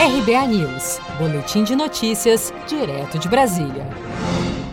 RBA News, Boletim de Notícias, direto de Brasília.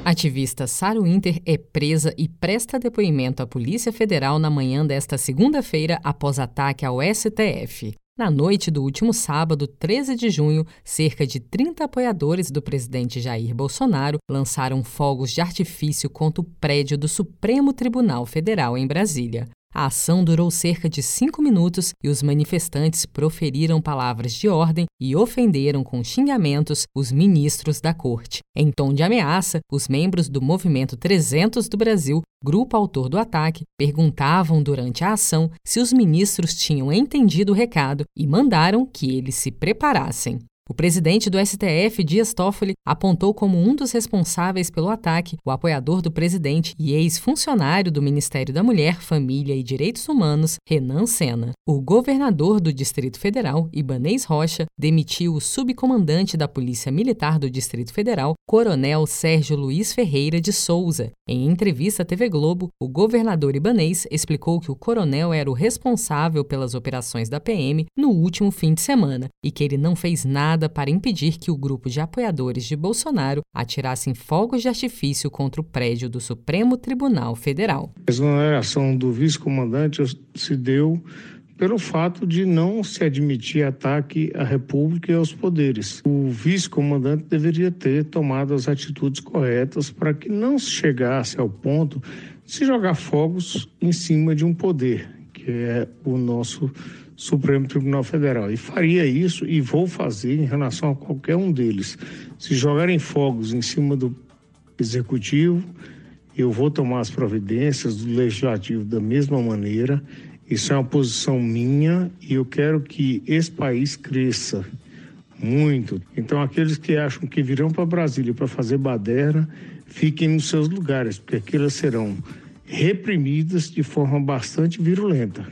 Ativista Sara Winter é presa e presta depoimento à Polícia Federal na manhã desta segunda-feira após ataque ao STF. Na noite do último sábado, 13 de junho, cerca de 30 apoiadores do presidente Jair Bolsonaro lançaram fogos de artifício contra o prédio do Supremo Tribunal Federal em Brasília. A ação durou cerca de cinco minutos e os manifestantes proferiram palavras de ordem e ofenderam com xingamentos os ministros da corte. Em tom de ameaça, os membros do Movimento 300 do Brasil, grupo autor do ataque, perguntavam durante a ação se os ministros tinham entendido o recado e mandaram que eles se preparassem. O presidente do STF, Dias Toffoli, apontou como um dos responsáveis pelo ataque o apoiador do presidente e ex-funcionário do Ministério da Mulher, Família e Direitos Humanos, Renan Senna. O governador do Distrito Federal, Ibanês Rocha, demitiu o subcomandante da Polícia Militar do Distrito Federal, Coronel Sérgio Luiz Ferreira de Souza. Em entrevista à TV Globo, o governador Ibanês explicou que o coronel era o responsável pelas operações da PM no último fim de semana e que ele não fez nada para impedir que o grupo de apoiadores de Bolsonaro atirassem fogos de artifício contra o prédio do Supremo Tribunal Federal. A exoneração do vice-comandante se deu pelo fato de não se admitir ataque à República e aos poderes. O vice-comandante deveria ter tomado as atitudes corretas para que não se chegasse ao ponto de se jogar fogos em cima de um poder, que é o nosso Supremo Tribunal Federal. E faria isso e vou fazer em relação a qualquer um deles. Se jogarem fogos em cima do executivo, eu vou tomar as providências do legislativo da mesma maneira. Isso é uma posição minha e eu quero que esse país cresça muito. Então, aqueles que acham que virão para Brasília para fazer baderna, fiquem nos seus lugares, porque aquelas serão reprimidas de forma bastante virulenta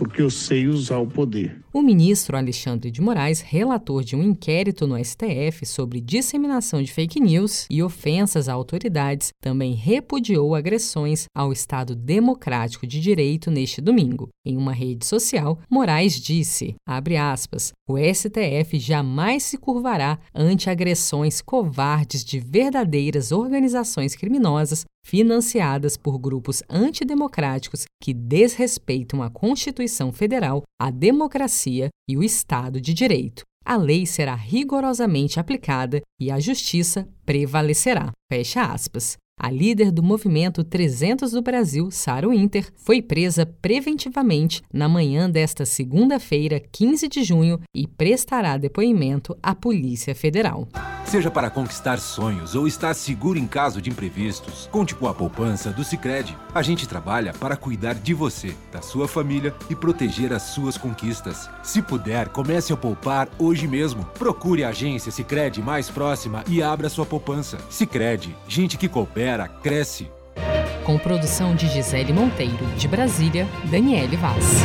porque eu sei usar o poder. O ministro Alexandre de Moraes, relator de um inquérito no STF sobre disseminação de fake news e ofensas a autoridades, também repudiou agressões ao Estado Democrático de Direito neste domingo. Em uma rede social, Moraes disse, aspas, o STF jamais se curvará ante agressões covardes de verdadeiras organizações criminosas financiadas por grupos antidemocráticos que desrespeitam a Constituição Federal, a democracia e o Estado de Direito. A lei será rigorosamente aplicada e a justiça prevalecerá. Fecha aspas. A líder do movimento 300 do Brasil, Sara Winter, foi presa preventivamente na manhã desta segunda-feira, 15 de junho, e prestará depoimento à Polícia Federal. Seja para conquistar sonhos ou estar seguro em caso de imprevistos, conte com a poupança do Sicredi. A gente trabalha para cuidar de você, da sua família e proteger as suas conquistas. Se puder, comece a poupar hoje mesmo. Procure a agência Sicredi mais próxima e abra sua poupança. Sicredi, gente que coopera cresce. Com produção de Gisele Monteiro, de Brasília, Daniele Vaz.